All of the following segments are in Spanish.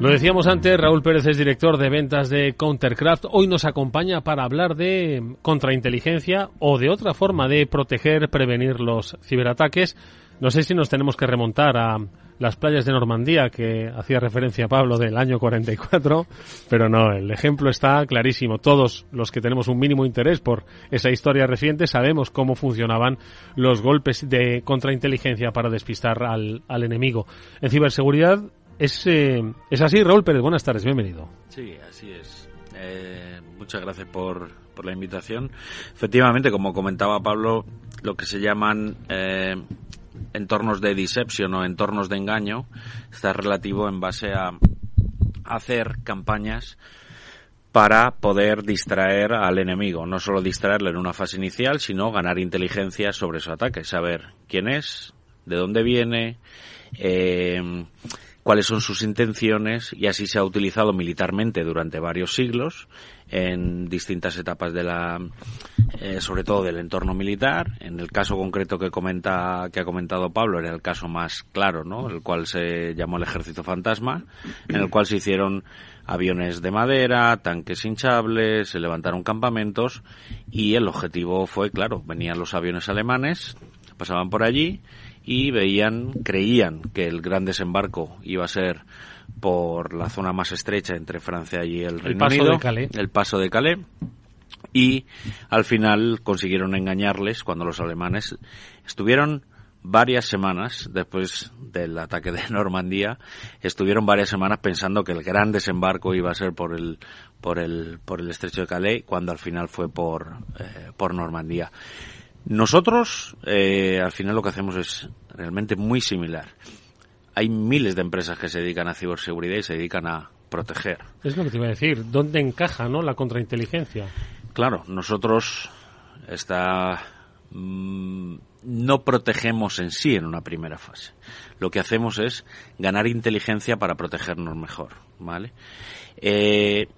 Lo decíamos antes, Raúl Pérez es director de ventas de Countercraft. Hoy nos acompaña para hablar de contrainteligencia o de otra forma de proteger, prevenir los ciberataques. No sé si nos tenemos que remontar a las playas de Normandía que hacía referencia Pablo del año 44, pero no, el ejemplo está clarísimo. Todos los que tenemos un mínimo interés por esa historia reciente sabemos cómo funcionaban los golpes de contrainteligencia para despistar al, al enemigo. En ciberseguridad es, eh, es así, Raúl Pérez. Buenas tardes, bienvenido. Sí, así es. Eh, muchas gracias por, por, la invitación. Efectivamente, como comentaba Pablo, lo que se llaman eh, entornos de deception o entornos de engaño está relativo en base a hacer campañas para poder distraer al enemigo, no solo distraerle en una fase inicial, sino ganar inteligencia sobre su ataque, saber quién es, de dónde viene, eh, cuáles son sus intenciones y así se ha utilizado militarmente durante varios siglos en distintas etapas de la eh, sobre todo del entorno militar. En el caso concreto que comenta que ha comentado Pablo era el caso más claro no el cual se llamó el ejército fantasma en el cual se hicieron aviones de madera tanques hinchables se levantaron campamentos y el objetivo fue claro venían los aviones alemanes pasaban por allí y veían, creían que el gran desembarco iba a ser por la zona más estrecha entre Francia y el, Reino paso Unido, de Calais. el paso de Calais, y al final consiguieron engañarles cuando los alemanes estuvieron varias semanas después del ataque de Normandía estuvieron varias semanas pensando que el gran desembarco iba a ser por el por el por el estrecho de Calais cuando al final fue por eh, por Normandía nosotros, eh, al final lo que hacemos es realmente muy similar. Hay miles de empresas que se dedican a ciberseguridad y se dedican a proteger. Es lo que te iba a decir. ¿Dónde encaja no la contrainteligencia? Claro, nosotros está, mmm, no protegemos en sí en una primera fase. Lo que hacemos es ganar inteligencia para protegernos mejor, ¿vale? Eh,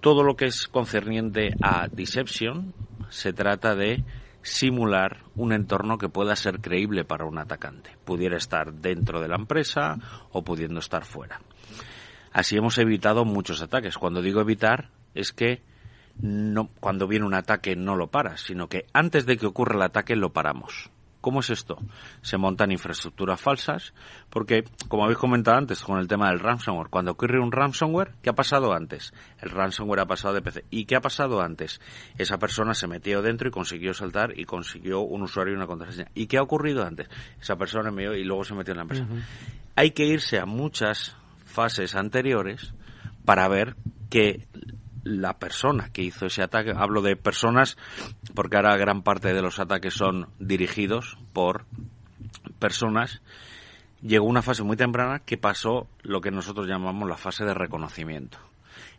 todo lo que es concerniente a deception se trata de simular un entorno que pueda ser creíble para un atacante. Pudiera estar dentro de la empresa o pudiendo estar fuera. Así hemos evitado muchos ataques. Cuando digo evitar es que no, cuando viene un ataque no lo paras, sino que antes de que ocurra el ataque lo paramos. ¿Cómo es esto? Se montan infraestructuras falsas, porque, como habéis comentado antes con el tema del ransomware, cuando ocurre un ransomware, ¿qué ha pasado antes? El ransomware ha pasado de PC. ¿Y qué ha pasado antes? Esa persona se metió dentro y consiguió saltar y consiguió un usuario y una contraseña. ¿Y qué ha ocurrido antes? Esa persona me y luego se metió en la empresa. Uh -huh. Hay que irse a muchas fases anteriores para ver que la persona que hizo ese ataque, hablo de personas porque ahora gran parte de los ataques son dirigidos por personas, llegó una fase muy temprana que pasó lo que nosotros llamamos la fase de reconocimiento.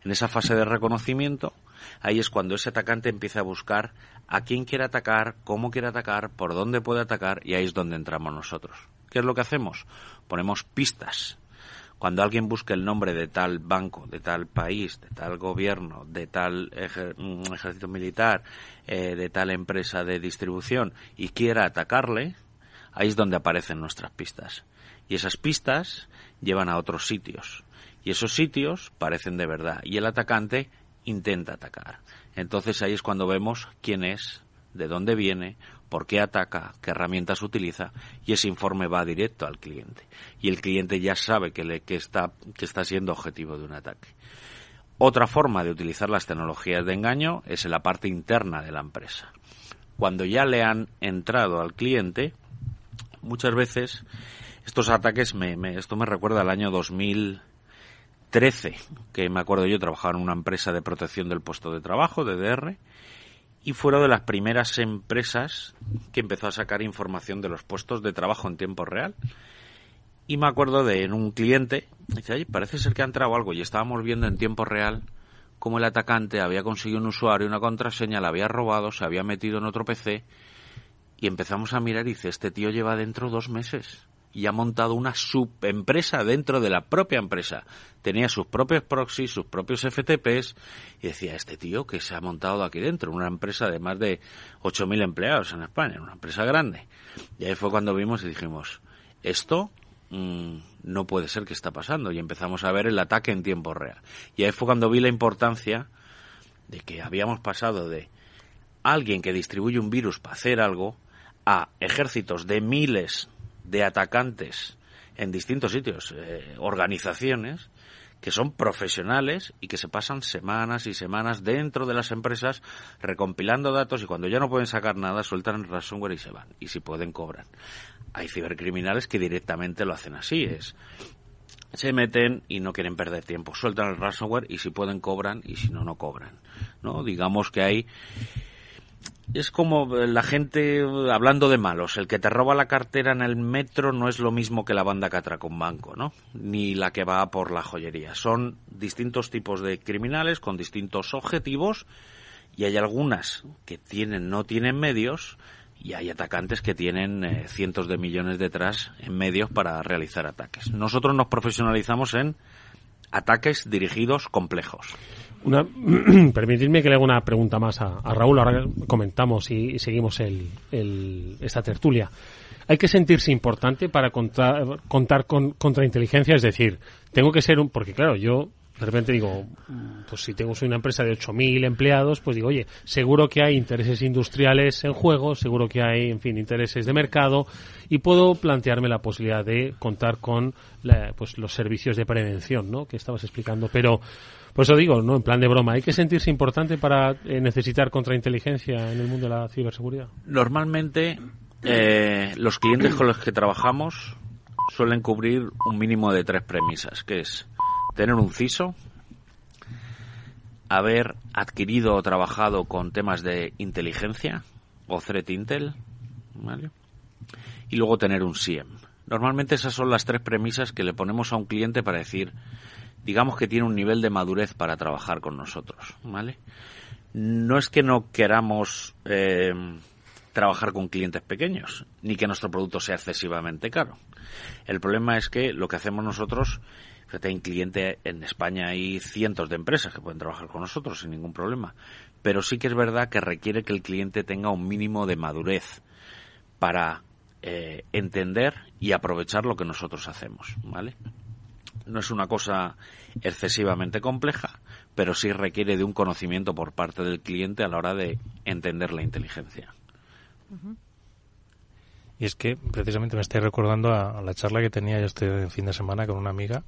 En esa fase de reconocimiento, ahí es cuando ese atacante empieza a buscar a quién quiere atacar, cómo quiere atacar, por dónde puede atacar, y ahí es donde entramos nosotros. ¿Qué es lo que hacemos? Ponemos pistas cuando alguien busca el nombre de tal banco, de tal país, de tal gobierno, de tal ejer ejército militar, eh, de tal empresa de distribución y quiera atacarle, ahí es donde aparecen nuestras pistas. Y esas pistas llevan a otros sitios. Y esos sitios parecen de verdad. Y el atacante intenta atacar. Entonces ahí es cuando vemos quién es, de dónde viene, por qué ataca, qué herramientas utiliza y ese informe va directo al cliente. Y el cliente ya sabe que, le, que, está, que está siendo objetivo de un ataque. Otra forma de utilizar las tecnologías de engaño es en la parte interna de la empresa. Cuando ya le han entrado al cliente, muchas veces estos ataques, me, me, esto me recuerda al año 2013, que me acuerdo yo trabajaba en una empresa de protección del puesto de trabajo, DDR, y fueron de las primeras empresas que empezó a sacar información de los puestos de trabajo en tiempo real. Y me acuerdo de un cliente, dice, oye, parece ser que ha entrado algo y estábamos viendo en tiempo real cómo el atacante había conseguido un usuario, una contraseña, la había robado, se había metido en otro PC y empezamos a mirar y dice, este tío lleva dentro dos meses y ha montado una subempresa dentro de la propia empresa. Tenía sus propios proxies, sus propios FTPs, y decía, este tío que se ha montado aquí dentro, una empresa de más de 8.000 empleados en España, una empresa grande. Y ahí fue cuando vimos y dijimos, esto mm, no puede ser que está pasando y empezamos a ver el ataque en tiempo real. Y ahí fue cuando vi la importancia de que habíamos pasado de alguien que distribuye un virus para hacer algo a ejércitos de miles de atacantes en distintos sitios, eh, organizaciones que son profesionales y que se pasan semanas y semanas dentro de las empresas recompilando datos y cuando ya no pueden sacar nada sueltan el ransomware y se van. Y si pueden cobran. Hay cibercriminales que directamente lo hacen así, es se meten y no quieren perder tiempo, sueltan el ransomware y si pueden cobran y si no no cobran. ¿No? Digamos que hay es como la gente hablando de malos. El que te roba la cartera en el metro no es lo mismo que la banda que atraca un banco, ¿no? Ni la que va por la joyería. Son distintos tipos de criminales con distintos objetivos y hay algunas que tienen, no tienen medios y hay atacantes que tienen eh, cientos de millones detrás en medios para realizar ataques. Nosotros nos profesionalizamos en ataques dirigidos complejos. Una, permitidme que le haga una pregunta más a, Raúl. Ahora comentamos y, seguimos el, esta tertulia. Hay que sentirse importante para contar, contar con contrainteligencia, es decir, tengo que ser un. Porque, claro, yo de repente digo, pues si tengo una empresa de 8.000 empleados, pues digo, oye, seguro que hay intereses industriales en juego, seguro que hay, en fin, intereses de mercado y puedo plantearme la posibilidad de contar con pues los servicios de prevención, ¿no? Que estabas explicando, pero por eso digo, no en plan de broma, ¿hay que sentirse importante para eh, necesitar contrainteligencia en el mundo de la ciberseguridad? Normalmente, eh, los clientes con los que trabajamos suelen cubrir un mínimo de tres premisas, que es tener un CISO, haber adquirido o trabajado con temas de inteligencia o threat intel, ¿vale? y luego tener un SIEM. Normalmente esas son las tres premisas que le ponemos a un cliente para decir digamos que tiene un nivel de madurez para trabajar con nosotros, ¿vale? No es que no queramos eh, trabajar con clientes pequeños, ni que nuestro producto sea excesivamente caro. El problema es que lo que hacemos nosotros, fíjate, en cliente en España hay cientos de empresas que pueden trabajar con nosotros sin ningún problema, pero sí que es verdad que requiere que el cliente tenga un mínimo de madurez para eh, entender y aprovechar lo que nosotros hacemos, ¿vale? no es una cosa excesivamente compleja, pero sí requiere de un conocimiento por parte del cliente a la hora de entender la inteligencia. Y es que precisamente me estoy recordando a, la charla que tenía yo este fin de semana con una amiga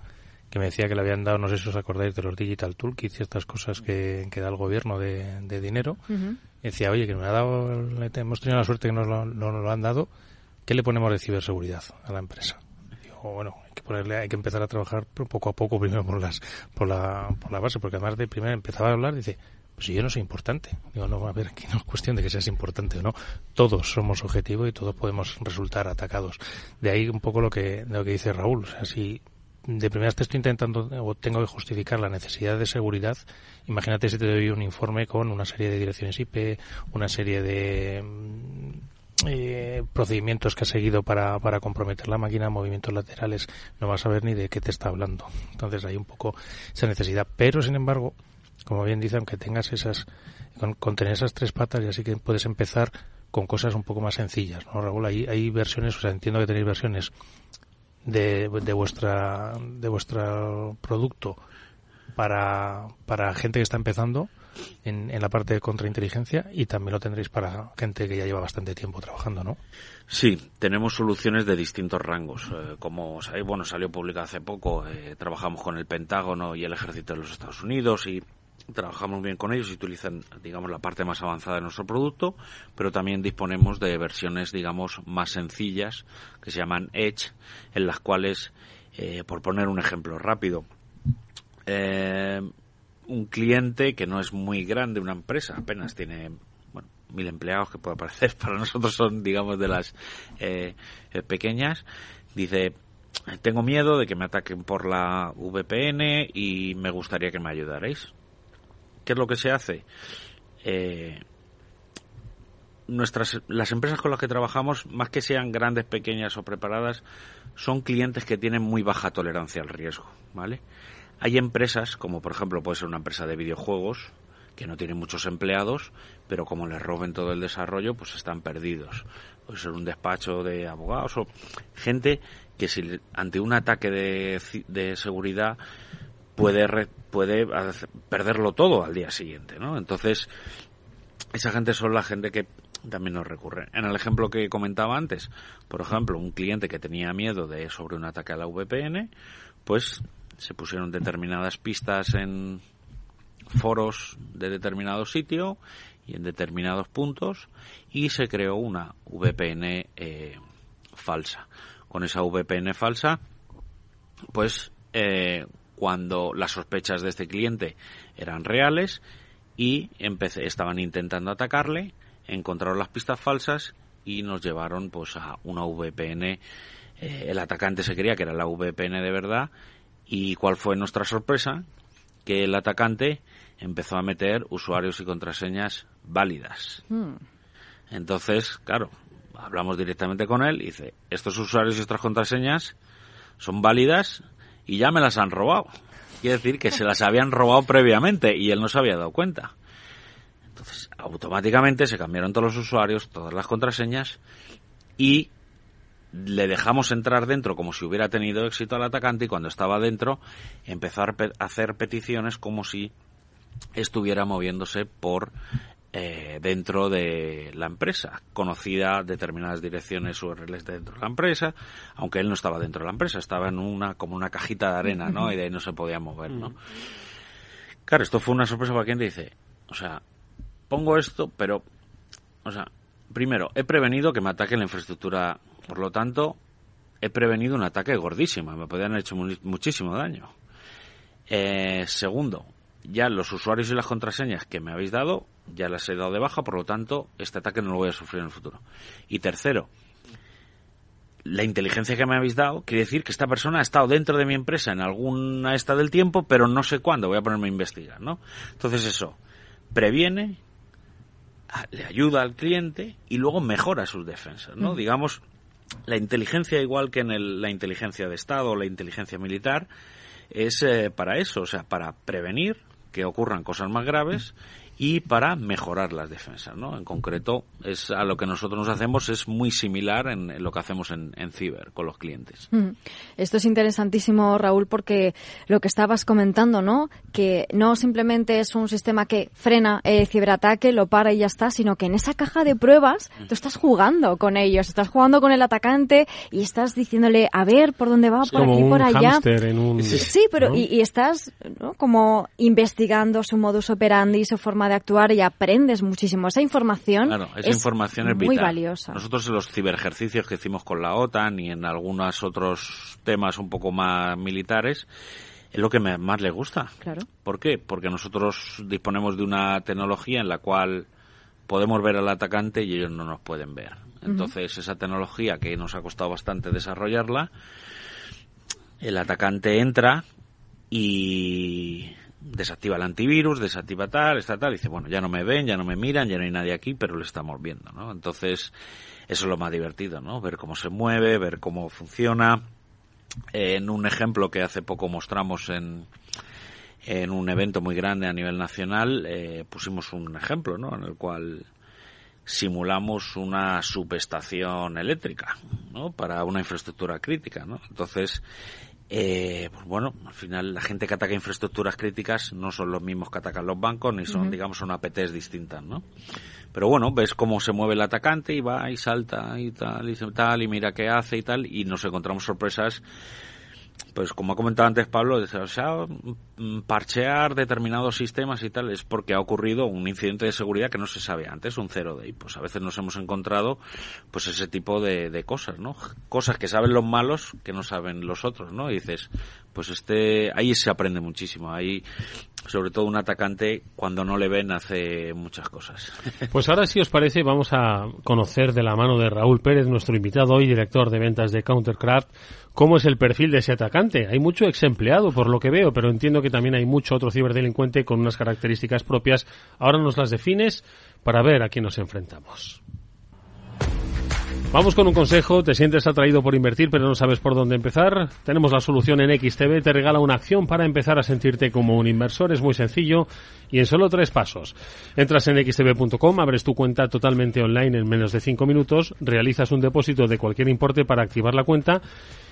que me decía que le habían dado, no sé si os acordáis de los Digital Toolkits y estas cosas que, da el gobierno de, dinero. Y decía, oye, que me ha dado, hemos tenido la suerte que nos lo, nos lo han dado, ¿qué le ponemos de ciberseguridad a la empresa? digo, bueno, que ponerle, hay que empezar a trabajar poco a poco primero por las, por la, por la base, porque además de primero empezaba a hablar, dice, pues si yo no soy importante. Digo, no, a ver, aquí no es cuestión de que seas importante o no. Todos somos objetivos y todos podemos resultar atacados. De ahí un poco lo que, lo que dice Raúl. O sea, si de primeras te estoy intentando o tengo que justificar la necesidad de seguridad, imagínate si te doy un informe con una serie de direcciones IP, una serie de eh, procedimientos que ha seguido para, para comprometer la máquina, movimientos laterales, no vas a ver ni de qué te está hablando. Entonces hay un poco esa necesidad. Pero, sin embargo, como bien dice, aunque tengas esas, con, tener esas tres patas, ya sí que puedes empezar con cosas un poco más sencillas, ¿no, Raúl? Hay, hay versiones, o sea, entiendo que tenéis versiones de, de vuestra, de vuestro producto para, para gente que está empezando, en, la parte de contrainteligencia y también lo tendréis para gente que ya lleva bastante tiempo trabajando, ¿no? Sí, tenemos soluciones de distintos rangos. Eh, como sabéis, bueno, salió publicado hace poco, eh, trabajamos con el Pentágono y el Ejército de los Estados Unidos y trabajamos bien con ellos y utilizan, digamos, la parte más avanzada de nuestro producto, pero también disponemos de versiones, digamos, más sencillas que se llaman Edge, en las cuales, eh, por poner un ejemplo rápido, eh, un cliente que no es muy grande, una empresa, apenas tiene bueno, mil empleados, que puede parecer, para nosotros son, digamos, de las eh, pequeñas, dice, tengo miedo de que me ataquen por la VPN y me gustaría que me ayudarais. ¿Qué es lo que se hace? Eh, nuestras las empresas con las que trabajamos más que sean grandes pequeñas o preparadas son clientes que tienen muy baja tolerancia al riesgo vale hay empresas, como por ejemplo puede ser una empresa de videojuegos, que no tiene muchos empleados, pero como les roben todo el desarrollo, pues están perdidos. Puede ser un despacho de abogados o gente que si ante un ataque de, de seguridad puede puede perderlo todo al día siguiente, ¿no? Entonces esa gente son la gente que también nos recurre. En el ejemplo que comentaba antes, por ejemplo, un cliente que tenía miedo de sobre un ataque a la VPN, pues se pusieron determinadas pistas en foros de determinado sitio y en determinados puntos y se creó una VPN eh, falsa. Con esa VPN falsa, pues eh, cuando las sospechas de este cliente eran reales y empecé, estaban intentando atacarle, encontraron las pistas falsas y nos llevaron pues a una VPN. Eh, el atacante se creía que era la VPN de verdad y cuál fue nuestra sorpresa que el atacante empezó a meter usuarios y contraseñas válidas. Hmm. Entonces, claro, hablamos directamente con él y dice, estos usuarios y estas contraseñas son válidas y ya me las han robado. Quiere decir que se las habían robado previamente y él no se había dado cuenta. Entonces, automáticamente se cambiaron todos los usuarios, todas las contraseñas y le dejamos entrar dentro como si hubiera tenido éxito al atacante y cuando estaba dentro empezó a hacer peticiones como si estuviera moviéndose por eh, dentro de la empresa, conocida determinadas direcciones URLs dentro de la empresa, aunque él no estaba dentro de la empresa, estaba en una como una cajita de arena, ¿no? Y de ahí no se podía mover, ¿no? Claro, esto fue una sorpresa para quien dice, o sea, pongo esto, pero, o sea, primero, he prevenido que me ataque la infraestructura, por lo tanto, he prevenido un ataque gordísimo, me podrían haber hecho muchísimo daño. Eh, segundo, ya los usuarios y las contraseñas que me habéis dado, ya las he dado de baja, por lo tanto, este ataque no lo voy a sufrir en el futuro. Y tercero, la inteligencia que me habéis dado quiere decir que esta persona ha estado dentro de mi empresa en alguna esta del tiempo, pero no sé cuándo, voy a ponerme a investigar, ¿no? Entonces eso, previene, le ayuda al cliente y luego mejora sus defensas, ¿no? Mm. Digamos, la inteligencia, igual que en la inteligencia de Estado o la inteligencia militar, es eh, para eso, o sea, para prevenir que ocurran cosas más graves y para mejorar las defensas, ¿no? En concreto, es a lo que nosotros nos hacemos es muy similar en, lo que hacemos en, en, Ciber con los clientes. Mm. Esto es interesantísimo, Raúl, porque lo que estabas comentando, ¿no? Que no simplemente es un sistema que frena el ciberataque, lo para y ya está, sino que en esa caja de pruebas tú estás jugando con ellos, estás jugando con el atacante y estás diciéndole, a ver, por dónde va, por aquí, por allá. Sí, pero y, y, estás ¿no? como investigando su modus operandi, su forma de actuar y aprendes muchísimo. Esa información claro, esa es información es muy valiosa. Nosotros en los ciberejercicios que hicimos con la OTAN y en algunos otros temas un poco más militares, es lo que más le gusta. Claro. ¿Por qué? Porque nosotros disponemos de una tecnología en la cual podemos ver al atacante y ellos no nos pueden ver. Entonces, esa tecnología que nos ha costado bastante desarrollarla, el atacante entra y desactiva el antivirus, desactiva tal, está tal, dice, bueno, ya no me ven, ya no me miran, ya no hay nadie aquí, pero lo estamos viendo, ¿no? Entonces, eso es lo más divertido, ¿no? Ver cómo se mueve, ver cómo funciona. En un ejemplo que hace poco mostramos en, en un evento muy grande a nivel nacional, eh, pusimos un ejemplo, ¿no? En el cual simulamos una subestación eléctrica, ¿no? Para una infraestructura crítica, ¿no? Entonces, eh, pues bueno, al final la gente que ataca infraestructuras críticas no son los mismos que atacan los bancos, ni son, digamos, son APTs distintas, ¿no? Pero bueno, ves cómo se mueve el atacante y va y salta y tal, y tal, y mira qué hace y tal, y nos encontramos sorpresas pues como ha comentado antes Pablo, o sea, mm, parchear determinados sistemas y tal es porque ha ocurrido un incidente de seguridad que no se sabe antes, un cero day. Pues a veces nos hemos encontrado pues ese tipo de, de cosas, ¿no? Cosas que saben los malos que no saben los otros, ¿no? Y dices, pues este, ahí se aprende muchísimo. Ahí, sobre todo un atacante, cuando no le ven, hace muchas cosas. Pues ahora, si os parece, vamos a conocer de la mano de Raúl Pérez, nuestro invitado hoy, director de ventas de Countercraft, cómo es el perfil de ese atacante. Hay mucho ex empleado, por lo que veo, pero entiendo que también hay mucho otro ciberdelincuente con unas características propias. Ahora nos las defines para ver a quién nos enfrentamos. Vamos con un consejo, te sientes atraído por invertir pero no sabes por dónde empezar. Tenemos la solución en XTB, te regala una acción para empezar a sentirte como un inversor, es muy sencillo y en solo tres pasos. Entras en xtb.com, abres tu cuenta totalmente online en menos de cinco minutos, realizas un depósito de cualquier importe para activar la cuenta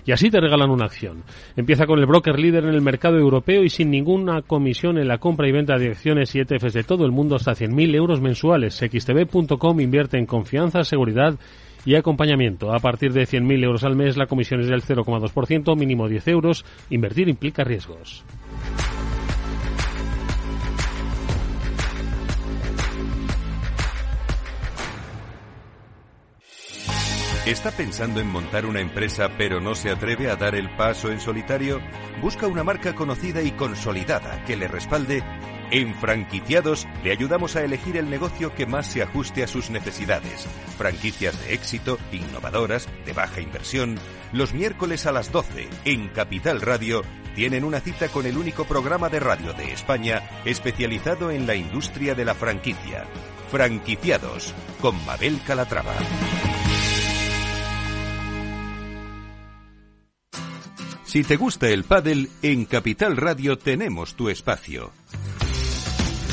y así te regalan una acción. Empieza con el broker líder en el mercado europeo y sin ninguna comisión en la compra y venta de acciones y ETFs de todo el mundo hasta 100.000 euros mensuales. xtb.com invierte en confianza, seguridad y acompañamiento. A partir de 100.000 euros al mes, la comisión es del 0,2%, mínimo 10 euros. Invertir implica riesgos. ¿Está pensando en montar una empresa pero no se atreve a dar el paso en solitario? Busca una marca conocida y consolidada que le respalde. En Franquiciados le ayudamos a elegir el negocio que más se ajuste a sus necesidades. Franquicias de éxito, innovadoras, de baja inversión. Los miércoles a las 12 en Capital Radio tienen una cita con el único programa de radio de España especializado en la industria de la franquicia. Franquiciados con Mabel Calatrava. Si te gusta el pádel, en Capital Radio tenemos tu espacio.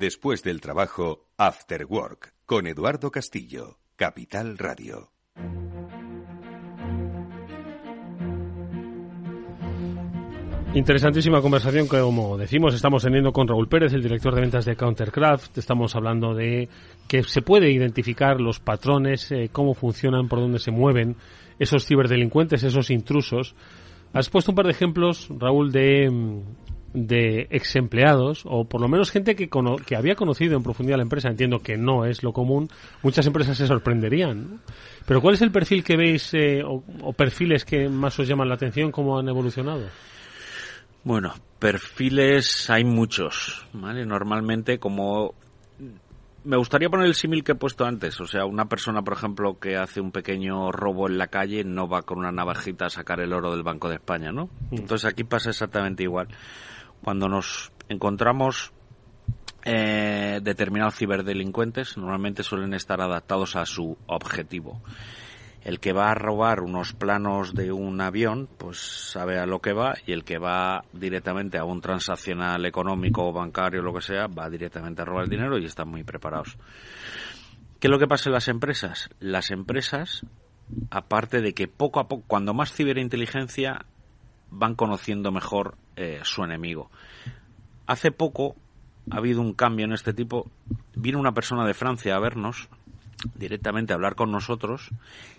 Después del trabajo, After Work, con Eduardo Castillo, Capital Radio. Interesantísima conversación que, como decimos, estamos teniendo con Raúl Pérez, el director de ventas de Countercraft. Estamos hablando de que se puede identificar los patrones, eh, cómo funcionan, por dónde se mueven esos ciberdelincuentes, esos intrusos. Has puesto un par de ejemplos, Raúl, de, de ex empleados, o por lo menos gente que, que había conocido en profundidad la empresa. Entiendo que no es lo común. Muchas empresas se sorprenderían. Pero ¿cuál es el perfil que veis eh, o, o perfiles que más os llaman la atención? ¿Cómo han evolucionado? Bueno, perfiles hay muchos, ¿vale? Normalmente como me gustaría poner el símil que he puesto antes, o sea, una persona, por ejemplo, que hace un pequeño robo en la calle no va con una navajita a sacar el oro del Banco de España, ¿no? Entonces aquí pasa exactamente igual. Cuando nos encontramos eh, determinados ciberdelincuentes, normalmente suelen estar adaptados a su objetivo el que va a robar unos planos de un avión, pues sabe a lo que va, y el que va directamente a un transaccional económico o bancario, lo que sea, va directamente a robar el dinero y están muy preparados. ¿Qué es lo que pasa en las empresas? Las empresas, aparte de que poco a poco, cuando más ciberinteligencia, van conociendo mejor eh, su enemigo. Hace poco ha habido un cambio en este tipo. Vino una persona de Francia a vernos directamente a hablar con nosotros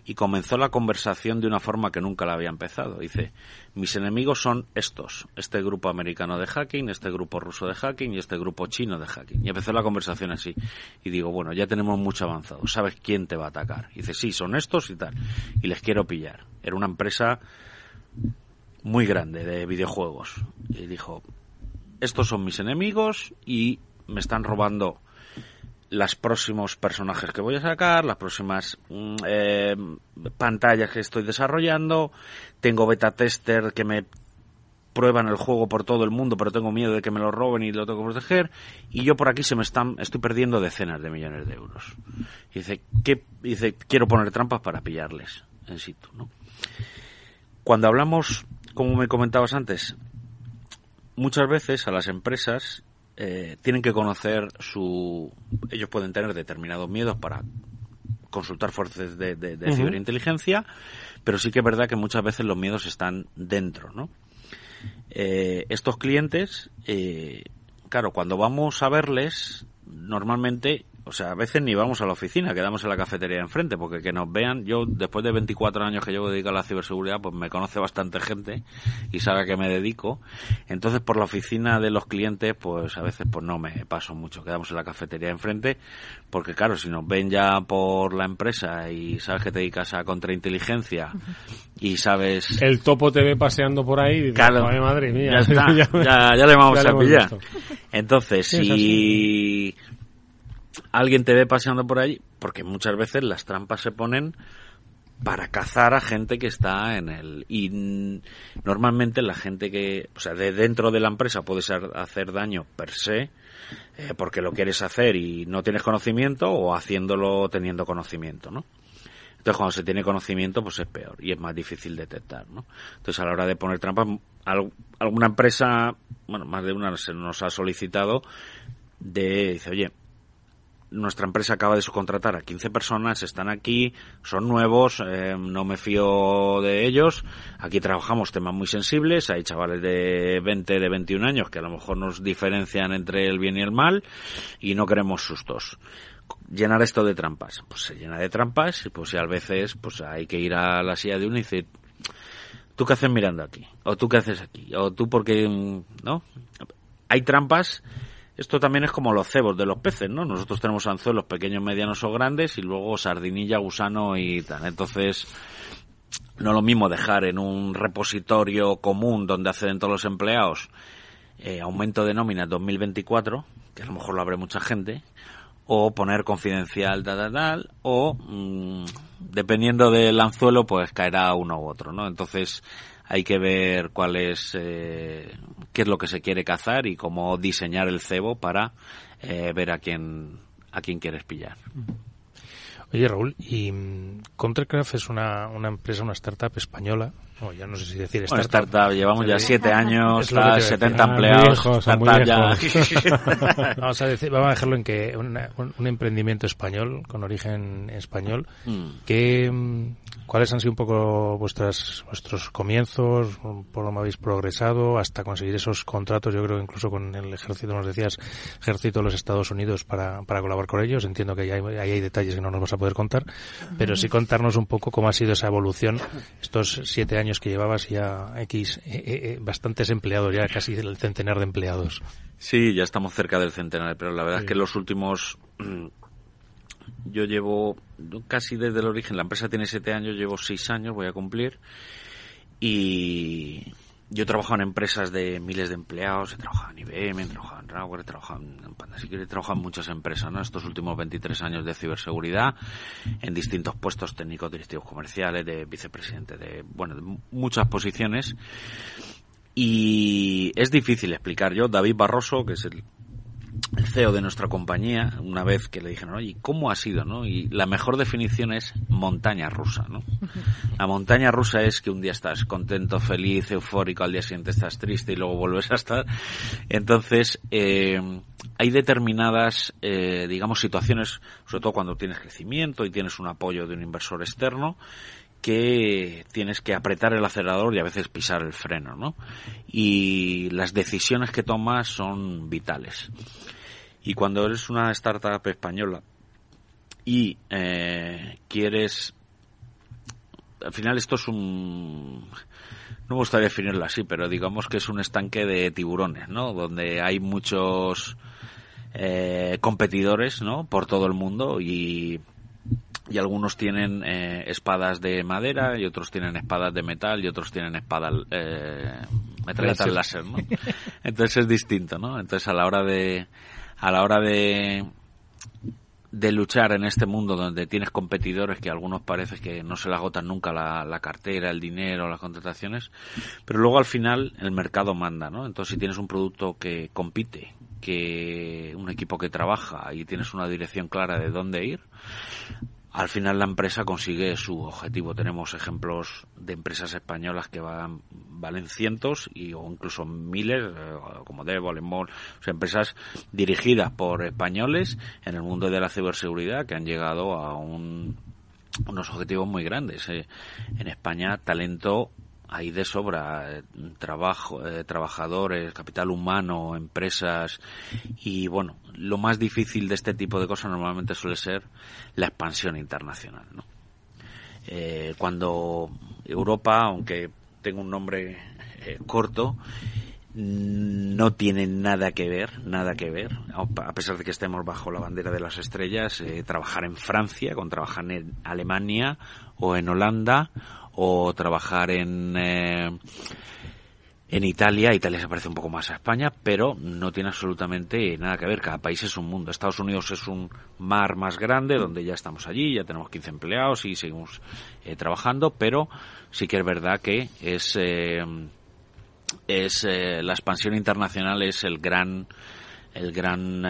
y comenzó la conversación de una forma que nunca la había empezado. Dice, mis enemigos son estos, este grupo americano de hacking, este grupo ruso de hacking y este grupo chino de hacking. Y empezó la conversación así. Y digo, bueno, ya tenemos mucho avanzado, ¿sabes quién te va a atacar? Dice, sí, son estos y tal. Y les quiero pillar. Era una empresa muy grande de videojuegos. Y dijo, estos son mis enemigos y me están robando los próximos personajes que voy a sacar, las próximas mm, eh, pantallas que estoy desarrollando, tengo beta tester que me prueban el juego por todo el mundo, pero tengo miedo de que me lo roben y lo tengo que proteger, y yo por aquí se me están, estoy perdiendo decenas de millones de euros. Y dice, ¿qué? dice, quiero poner trampas para pillarles en situ, ¿no? Cuando hablamos, como me comentabas antes, muchas veces a las empresas eh, tienen que conocer su... Ellos pueden tener determinados miedos para consultar fuerzas de, ciberinteligencia, pero sí que es verdad que muchas veces los miedos están dentro, ¿no? Eh, estos clientes, eh, claro, cuando vamos a verles, normalmente o sea, a veces ni vamos a la oficina, quedamos en la cafetería de enfrente, porque que nos vean, yo después de 24 años que llevo dedicado a la ciberseguridad, pues me conoce bastante gente y sabe a qué me dedico. Entonces, por la oficina de los clientes, pues a veces pues no me paso mucho, quedamos en la cafetería de enfrente, porque claro, si nos ven ya por la empresa y sabes que te dedicas a contrainteligencia y sabes... El topo te ve paseando por ahí y Claro. "Ay, madre mía. Ya está, ya, ya le vamos Ya a pillar. Entonces, si alguien te ve paseando por ahí, porque muchas veces las trampas se ponen para cazar a gente que está en el y normalmente la gente que o sea de dentro de la empresa puede ser hacer daño per se eh, porque lo quieres hacer y no tienes conocimiento o haciéndolo teniendo conocimiento no entonces cuando se tiene conocimiento pues es peor y es más difícil detectar no entonces a la hora de poner trampas al- alguna empresa bueno más de una se nos ha solicitado de dice oye nuestra empresa acaba de subcontratar a 15 personas, están aquí, son nuevos, eh, no me fío de ellos. Aquí trabajamos temas muy sensibles, hay chavales de 20, de 21 años que a lo mejor nos diferencian entre el bien y el mal y no queremos sustos. Llenar esto de trampas, pues se llena de trampas y pues y a veces pues hay que ir a la silla de uno y decir, ¿tú qué haces mirando aquí? ¿O tú qué haces aquí? ¿O tú porque, no? Hay trampas esto también es como los cebos de los peces, ¿no? Nosotros tenemos anzuelos pequeños, medianos o grandes y luego sardinilla, gusano y tal. Entonces, no es lo mismo dejar en un repositorio común donde acceden todos los empleados eh, aumento de nómina 2024, que a lo mejor lo abre mucha gente, o poner confidencial tal, tal, tal, o mm, dependiendo del anzuelo, pues caerá uno u otro, ¿no? Entonces hay que ver cuál es, eh, qué es lo que se quiere cazar y cómo diseñar el cebo para eh, ver a quién, a quién quieres pillar. Oye, Raúl, y mm, Countercraft es una, una empresa, una startup española. No, ya no sé si decir Bueno, startup. startup, llevamos ya siete años, a está decir. 70 Ah, muy empleados, startup ya. Vamos a, decir, vamos a dejarlo en que una- un, un emprendimiento español, con origen español, Mm. que, mm, ¿cuáles han sido un poco vuestras, vuestros comienzos? ¿Por dónde habéis progresado hasta conseguir esos contratos? Yo creo que incluso con el ejército, nos decías, ejército de los Estados Unidos para, para colaborar con ellos. Entiendo que ahí hay, ahí hay detalles que no nos vas a poder contar, pero sí contarnos un poco cómo ha sido esa evolución estos siete años que llevabas ya X, eh, eh, eh, bastantes empleados, ya casi el centenar de empleados. Sí, ya estamos cerca del centenar, pero la verdad es que los últimos... Yo llevo casi desde el origen, la empresa tiene siete años, llevo seis años, voy a cumplir, y yo he trabajado en empresas de miles de empleados, he trabajado en IBM, he trabajado en Rauer, he trabajado en Pandasecurity, he trabajado en muchas empresas, ¿no? Estos últimos 23 años de ciberseguridad, en distintos puestos técnicos, directivos comerciales, de vicepresidente, de, bueno, de muchas posiciones, y es difícil explicar. Yo, David Barroso, que es el, el CEO de nuestra compañía, una vez que le dijeron, oye, ¿cómo ha sido? ¿no? Y la mejor definición es montaña rusa. ¿no? La montaña rusa es que un día estás contento, feliz, eufórico, al día siguiente estás triste y luego vuelves a estar. Entonces, eh, hay determinadas, eh, digamos, situaciones, sobre todo cuando tienes crecimiento y tienes un apoyo de un inversor externo, que tienes que apretar el acelerador y a veces pisar el freno, ¿no? Y las decisiones que tomas son vitales. Y cuando eres una startup española y eh, quieres... Al final esto es un... No me gustaría definirlo así, pero digamos que es un estanque de tiburones, ¿no? Donde hay muchos eh, competidores, ¿no? Por todo el mundo y y algunos tienen eh, espadas de madera y otros tienen espadas de metal y otros tienen espadas eh, metralletas láser, ¿no? Entonces es distinto, ¿no? Entonces a la hora de a la hora de de luchar en este mundo donde tienes competidores que a algunos parece que no se le agotan nunca la, la cartera, el dinero, las contrataciones, pero luego al final el mercado manda, ¿no? Entonces si tienes un producto que compite, que un equipo que trabaja y tienes una dirección clara de dónde ir, al final la empresa consigue su objetivo. Tenemos ejemplos de empresas españolas que van, valen cientos y, o incluso miles, eh, como Devo, Lemol, o empresas dirigidas por españoles en el mundo de la ciberseguridad que han llegado a un, unos objetivos muy grandes. eh. En España, talento hay de sobra eh, trabajo, eh, trabajadores, capital humano, empresas y bueno, lo más difícil de este tipo de cosas normalmente suele ser la expansión internacional. Eh, cuando Europa, aunque tenga un nombre eh, corto, no tiene nada que ver, nada que ver, a pesar de que estemos bajo la bandera de las estrellas, eh, trabajar en Francia con trabajar en Alemania o en Holanda o trabajar en eh, en Italia, Italia se parece un poco más a España, pero no tiene absolutamente nada que ver. Cada país es un mundo. Estados Unidos es un mar más grande donde ya estamos allí, ya tenemos 15 empleados y seguimos eh, trabajando, pero sí que es verdad que es, eh, es eh, la expansión internacional es el gran el gran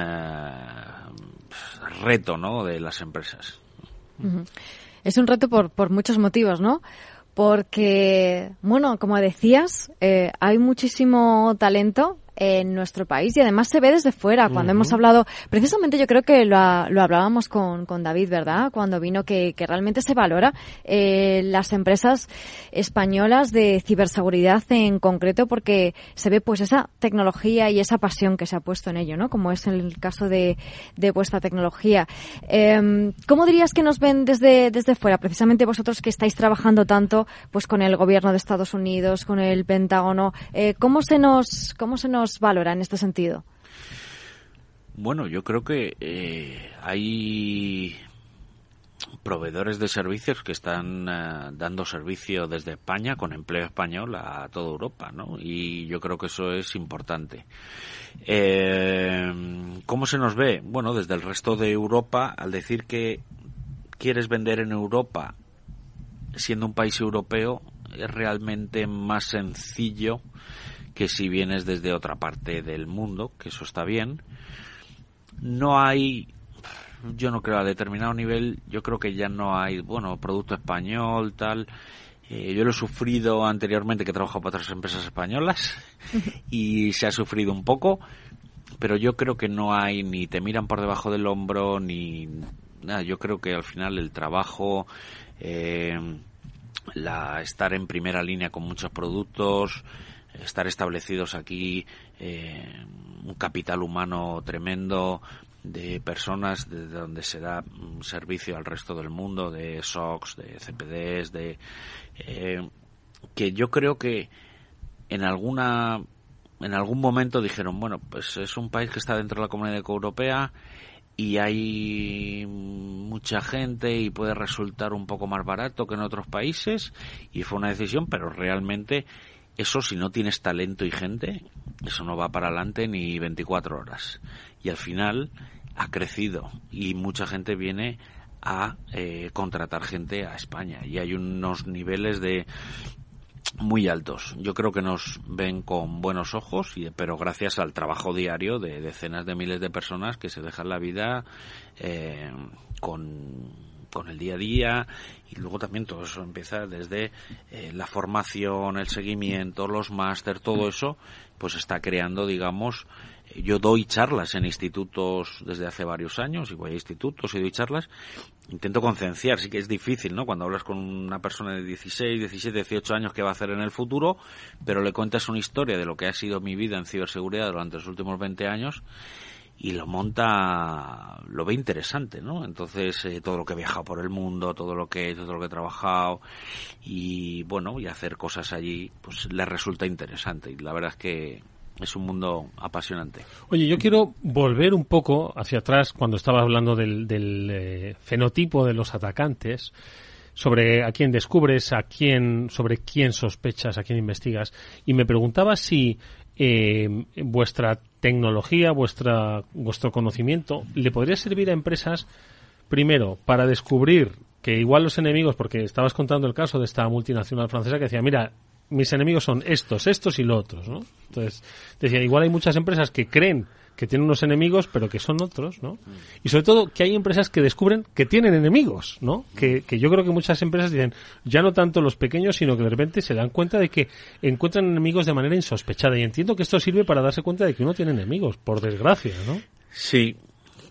reto, ¿no? De las empresas. Es un reto por, por muchos motivos, ¿no? porque, bueno, como decías, eh, hay muchísimo talento en nuestro país y además se ve desde fuera. Cuando hemos hablado, precisamente yo creo que lo, lo hablábamos con, con, David, ¿verdad? Cuando vino que, que realmente se valora eh, las empresas españolas de ciberseguridad en concreto porque se ve pues esa tecnología y esa pasión que se ha puesto en ello, ¿no? Como es el caso de, de vuestra tecnología. Eh, ¿Cómo dirías que nos ven desde, desde fuera? Precisamente vosotros que estáis trabajando tanto pues con el gobierno de Estados Unidos, con el Pentágono, eh, ¿cómo se nos, cómo se nos valora en este sentido? Bueno, yo creo que eh, hay proveedores de servicios que están eh, dando servicio desde España con empleo español a toda Europa, ¿no? Y yo creo que eso es importante. Eh, ¿Cómo se nos ve? Bueno, desde el resto de Europa, al decir que quieres vender en Europa siendo un país europeo, es realmente más sencillo que si vienes desde otra parte del mundo, que eso está bien. No hay, yo no creo a determinado nivel, yo creo que ya no hay, bueno, producto español, tal. Eh, yo lo he sufrido anteriormente, que he trabajado para otras empresas españolas, y se ha sufrido un poco, pero yo creo que no hay ni te miran por debajo del hombro, ni nada. Yo creo que al final el trabajo, eh, la estar en primera línea con muchos productos, estar establecidos aquí eh, un capital humano tremendo de personas de donde se da servicio al resto del mundo, de SOX, de CPDs, de eh, que yo creo que en alguna en algún momento dijeron bueno pues es un país que está dentro de la comunidad europea y hay mucha gente y puede resultar un poco más barato que en otros países y fue una decisión pero realmente eso si no tienes talento y gente, eso no va para adelante ni 24 horas. Y al final ha crecido y mucha gente viene a eh, contratar gente a España y hay unos niveles de muy altos. Yo creo que nos ven con buenos ojos, y, pero gracias al trabajo diario de decenas de miles de personas que se dejan la vida eh, con con el día a día y luego también todo eso empieza desde eh, la formación, el seguimiento, los máster, todo eso, pues está creando, digamos, yo doy charlas en institutos desde hace varios años y voy a institutos y doy charlas. Intento concienciar, sí que es difícil, ¿no? Cuando hablas con una persona de 16, 17, 18 años que va a hacer en el futuro, pero le cuentas una historia de lo que ha sido mi vida en ciberseguridad durante los últimos 20 años y lo monta, lo ve interesante, ¿no? Entonces, eh, todo lo que he viajado por el mundo, todo lo que todo lo que he trabajado y bueno, y hacer cosas allí, pues le resulta interesante y la verdad es que es un mundo apasionante. Oye, yo quiero volver un poco hacia atrás cuando estaba hablando del, eh, fenotipo de los atacantes sobre a quién descubres, a quién, sobre quién sospechas, a quién investigas. Y me preguntaba si eh, vuestra tecnología, vuestra, vuestro conocimiento, le podría servir a empresas, primero, para descubrir que igual los enemigos, porque estabas contando el caso de esta multinacional francesa que decía, mira, mis enemigos son estos, estos y los otros, ¿no? Entonces, decía, igual hay muchas empresas que creen que tienen unos enemigos, pero que son otros, ¿no? Y sobre todo que hay empresas que descubren que tienen enemigos, ¿no? Que, que yo creo que muchas empresas dicen, ya no tanto los pequeños, sino que de repente se dan cuenta de que encuentran enemigos de manera insospechada. Y entiendo que esto sirve para darse cuenta de que uno tiene enemigos, por desgracia, ¿no? Sí,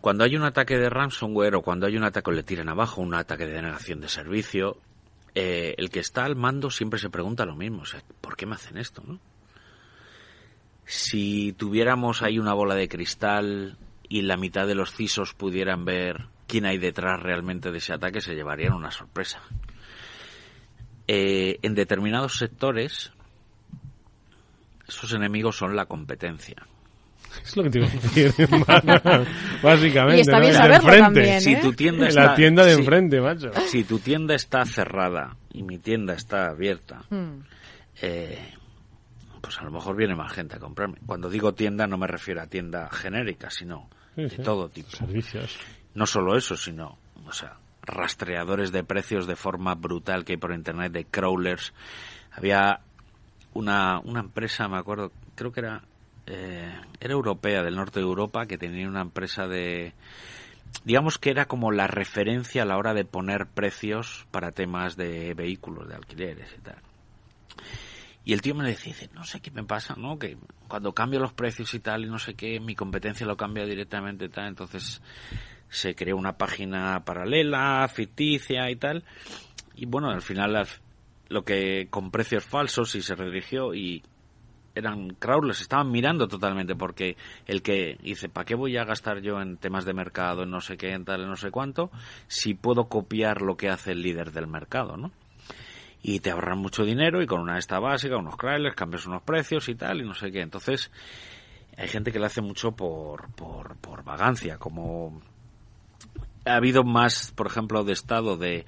cuando hay un ataque de ransomware o cuando hay un ataque le tiran abajo, un ataque de denegación de servicio, eh, el que está al mando siempre se pregunta lo mismo, o sea, ¿por qué me hacen esto, no? Si tuviéramos ahí una bola de cristal y la mitad de los CISOs pudieran ver quién hay detrás realmente de ese ataque, se llevarían una sorpresa. Eh, en determinados sectores, esos enemigos son la competencia. Es lo que te iba a decir, básicamente. Y está ¿no? bien saberlo enfrente. también, ¿eh? Si tu tienda En está, la tienda de si- enfrente, macho. si tu tienda está cerrada y mi tienda está abierta, Mm. eh, pues a lo mejor viene más gente a comprarme. Cuando digo tienda no me refiero a tienda genérica, sino Sí, de sí. todo tipo. Servicios. No solo eso, sino, o sea, rastreadores de precios de forma brutal que hay por internet, de crawlers. Había una, una empresa, me acuerdo, creo que era, eh, era europea, del norte de Europa, que tenía una empresa de, digamos que era como la referencia a la hora de poner precios para temas de vehículos, de alquileres y tal. Y el tío me decía, dice, no sé qué me pasa, ¿no? Que cuando cambio los precios y tal, y no sé qué, mi competencia lo cambia directamente y tal, entonces se creó una página paralela, ficticia y tal. Y bueno, al final al- lo que con precios falsos y se redirigió y eran crawlers, estaban mirando totalmente porque el que dice, ¿para qué voy a gastar yo en temas de mercado, en no sé qué, en tal, en no sé cuánto, si puedo copiar lo que hace el líder del mercado, ¿no? Y te ahorran mucho dinero y con una esta básica, unos crawlers, cambias unos precios y tal y no sé qué. Entonces, hay gente que lo hace mucho por, por, por vagancia, como ha habido más, por ejemplo, de estado de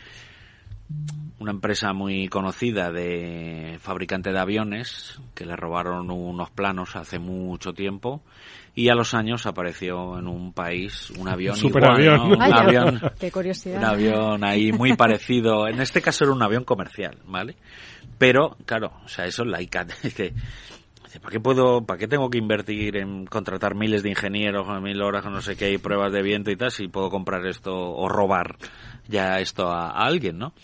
una empresa muy conocida de fabricante de aviones que le robaron unos planos hace mucho tiempo y a los años apareció en un país un avión Superavión. igual, ¿no? Un avión qué curiosidad. un avión ahí muy parecido. En este caso era un avión comercial, ¿vale? Pero, claro, o sea, eso es la que, dice, ¿para qué puedo, para qué tengo que invertir en contratar miles de ingenieros, mil horas, no sé qué, y pruebas de viento y tal, si puedo comprar esto o robar ya esto a, a alguien, ¿no?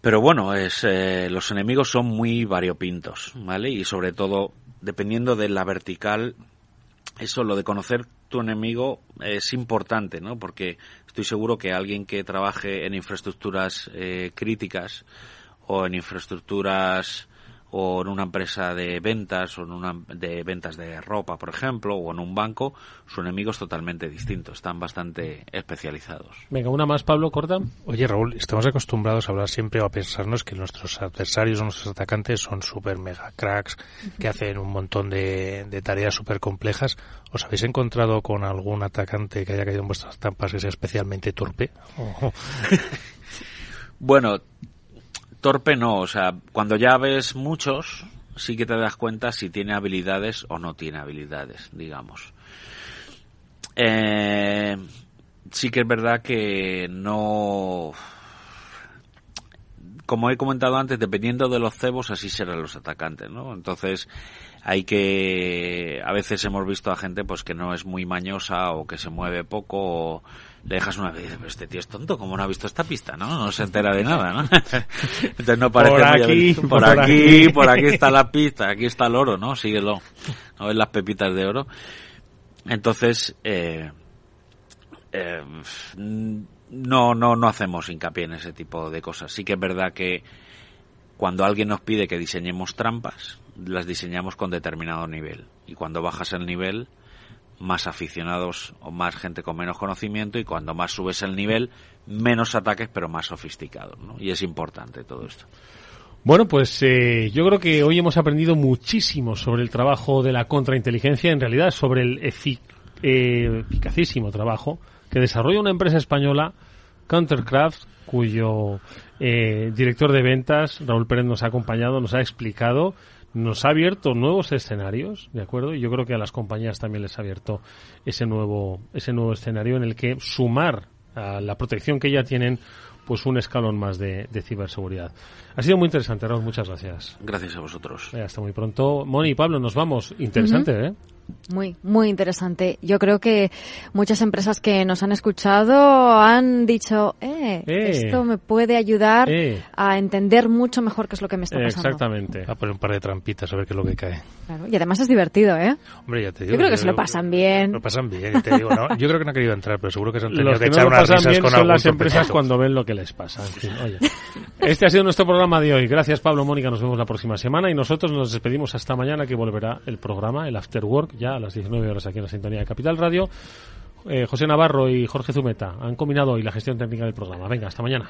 Pero bueno, es, eh, los enemigos son muy variopintos, ¿vale? Y sobre todo, dependiendo de la vertical, eso, lo de conocer tu enemigo es importante, ¿no? Porque estoy seguro que alguien que trabaje en infraestructuras eh, críticas o en infraestructuras o en una empresa de ventas o en una de ventas de ropa, por ejemplo, o en un banco, su enemigo es totalmente distinto, están bastante especializados. Venga, una más, Pablo, corta. Oye, Raúl, estamos acostumbrados a hablar siempre o a pensarnos que nuestros adversarios o nuestros atacantes son super mega cracks, que hacen un montón de, de tareas súper complejas. ¿Os habéis encontrado con algún atacante que haya caído en vuestras trampas que sea especialmente torpe? Bueno, torpe no, o sea, cuando ya ves muchos, sí que te das cuenta si tiene habilidades o no tiene habilidades, digamos. Eh, sí que es verdad que no... Como he comentado antes, dependiendo de los cebos, así serán los atacantes, ¿no? Entonces, hay que... A veces hemos visto a gente pues que no es muy mañosa o que se mueve poco o le dejas una vez y dices, pero este tío es tonto, ¿cómo no ha visto esta pista, no? No se entera de nada, ¿no? Entonces no parece Por aquí, por, por aquí, aquí. por aquí está la pista, aquí está el oro, ¿no? Síguelo. ¿No ves las pepitas de oro? Entonces, eh, eh, no, no, no hacemos hincapié en ese tipo de cosas. Sí que es verdad que cuando alguien nos pide que diseñemos trampas, las diseñamos con determinado nivel. Y cuando bajas el nivel, más aficionados o más gente con menos conocimiento y cuando más subes el nivel, menos ataques pero más sofisticados. ¿no? Y es importante todo esto. Bueno, pues eh, yo creo que hoy hemos aprendido muchísimo sobre el trabajo de la contrainteligencia, en realidad sobre el efic- eficacísimo trabajo que desarrolla una empresa española, Countercraft, cuyo eh, director de ventas, Raúl Pérez, nos ha acompañado, nos ha explicado, nos ha abierto nuevos escenarios, ¿de acuerdo? Y yo creo que a las compañías también les ha abierto ese nuevo, ese nuevo escenario en el que sumar a la protección que ya tienen pues un escalón más de, de ciberseguridad. Ha sido muy interesante, Raúl, muchas gracias. Gracias a vosotros. Eh, Hasta muy pronto. Moni y Pablo, nos vamos. Interesante, ¿eh? Muy, muy interesante. Yo creo que muchas empresas que nos han escuchado han dicho, eh, Eh. esto me puede ayudar Eh. a entender mucho mejor qué es lo que me está pasando. Exactamente. A poner un par de trampitas a ver qué es lo que cae. Claro, Y además es divertido, ¿eh? Hombre, ya te digo. Yo creo que se lo pasan bien. Lo pasan bien, te digo, ¿no? Yo creo que no ha querido entrar, pero seguro que se han tenido Los que que no echar unas pasan bien con son las empresas cuando ven lo que les pasa? En fin, oye. Este ha sido nuestro programa de hoy. Gracias, Pablo Mónica. Nos vemos la próxima semana y nosotros nos despedimos hasta mañana que volverá el programa, el After Work, ya a las 19 horas aquí en la sintonía de Capital Radio. Eh, José Navarro y Jorge Zumeta han combinado hoy la gestión técnica del programa. Venga, hasta mañana.